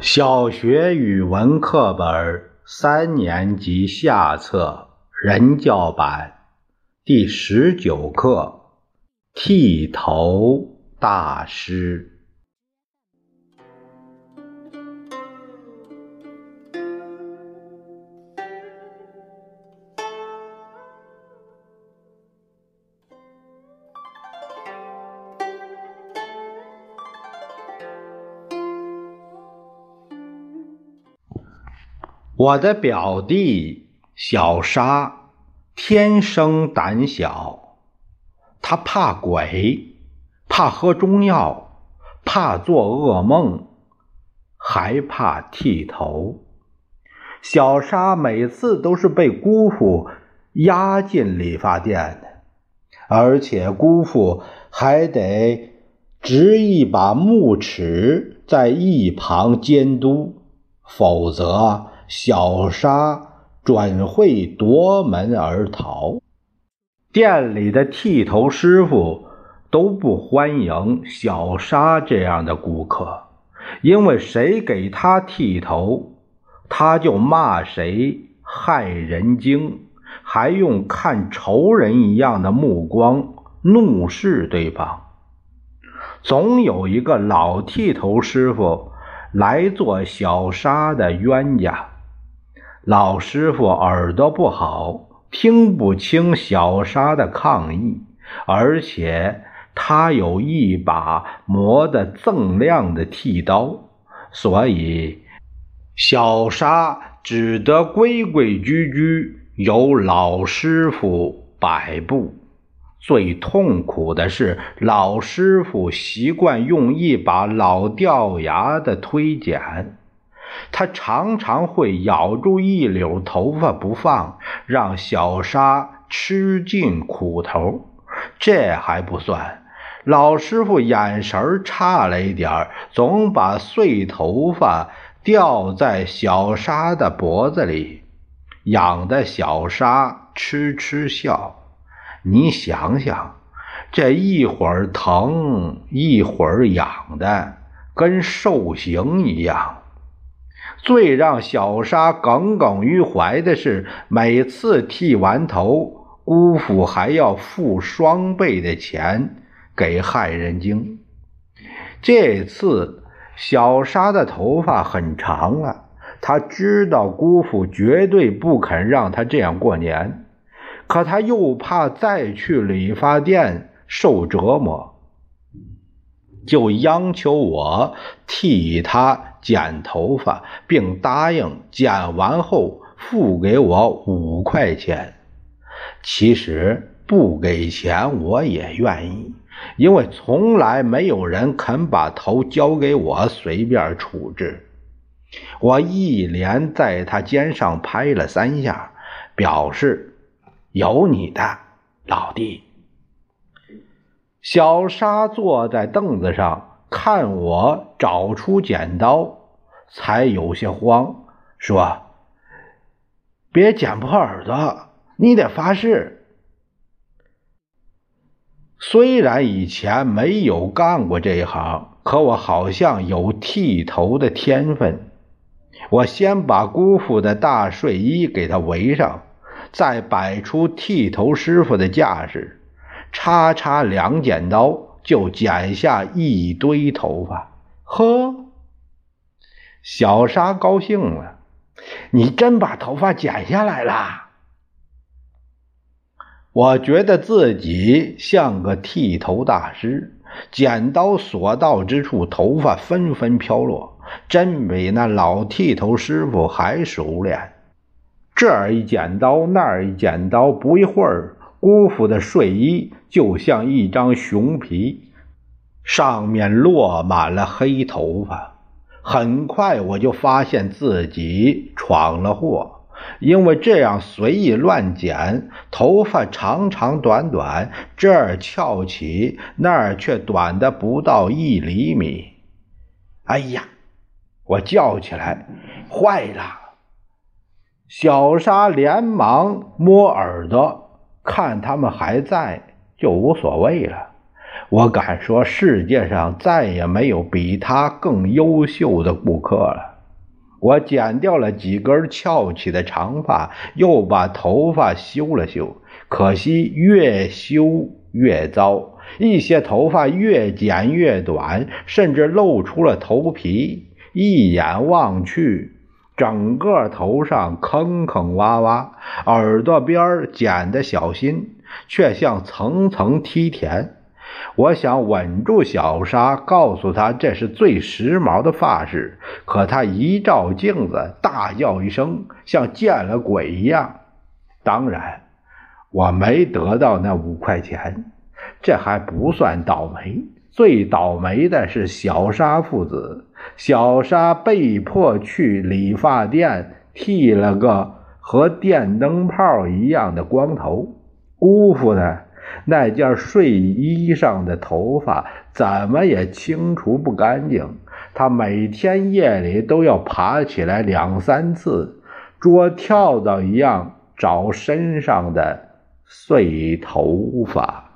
小学语文课本三年级下册人教版第十九课《剃头大师》。我的表弟小沙天生胆小，他怕鬼，怕喝中药，怕做噩梦，还怕剃头。小沙每次都是被姑父押进理发店的，而且姑父还得执一把木尺在一旁监督，否则。小沙转会夺门而逃。店里的剃头师傅都不欢迎小沙这样的顾客，因为谁给他剃头，他就骂谁害人精，还用看仇人一样的目光怒视对方。总有一个老剃头师傅来做小沙的冤家。老师傅耳朵不好，听不清小沙的抗议，而且他有一把磨得锃亮的剃刀，所以小沙只得规规矩矩由老师傅摆布。最痛苦的是，老师傅习惯用一把老掉牙的推剪。他常常会咬住一绺头发不放，让小沙吃尽苦头。这还不算，老师傅眼神差了一点总把碎头发吊在小沙的脖子里，痒得小沙痴痴笑。你想想，这一会儿疼，一会儿痒的，跟受刑一样。最让小沙耿耿于怀的是，每次剃完头，姑父还要付双倍的钱给害人精。这次小沙的头发很长了，他知道姑父绝对不肯让他这样过年，可他又怕再去理发店受折磨，就央求我替他。剪头发，并答应剪完后付给我五块钱。其实不给钱我也愿意，因为从来没有人肯把头交给我随便处置。我一连在他肩上拍了三下，表示有你的，老弟。小沙坐在凳子上。看我找出剪刀，才有些慌，说：“别剪破耳朵，你得发誓。”虽然以前没有干过这一行，可我好像有剃头的天分。我先把姑父的大睡衣给他围上，再摆出剃头师傅的架势，叉叉两剪刀。就剪下一堆头发，呵，小沙高兴了。你真把头发剪下来了？我觉得自己像个剃头大师，剪刀所到之处，头发纷纷飘落，真比那老剃头师傅还熟练。这儿一剪刀，那儿一剪刀，不一会儿。姑父的睡衣就像一张熊皮，上面落满了黑头发。很快我就发现自己闯了祸，因为这样随意乱剪，头发长长短短，这儿翘起，那儿却短的不到一厘米。哎呀！我叫起来：“坏了！”小沙连忙摸耳朵。看他们还在，就无所谓了。我敢说，世界上再也没有比他更优秀的顾客了。我剪掉了几根翘起的长发，又把头发修了修，可惜越修越糟，一些头发越剪越短，甚至露出了头皮。一眼望去，整个头上坑坑洼洼，耳朵边剪得小心，却像层层梯田。我想稳住小沙，告诉他这是最时髦的发饰。可他一照镜子，大叫一声，像见了鬼一样。当然，我没得到那五块钱，这还不算倒霉。最倒霉的是小沙父子。小沙被迫去理发店剃了个和电灯泡一样的光头。姑父呢？那件睡衣上的头发怎么也清除不干净，他每天夜里都要爬起来两三次，捉跳蚤一样找身上的碎头发。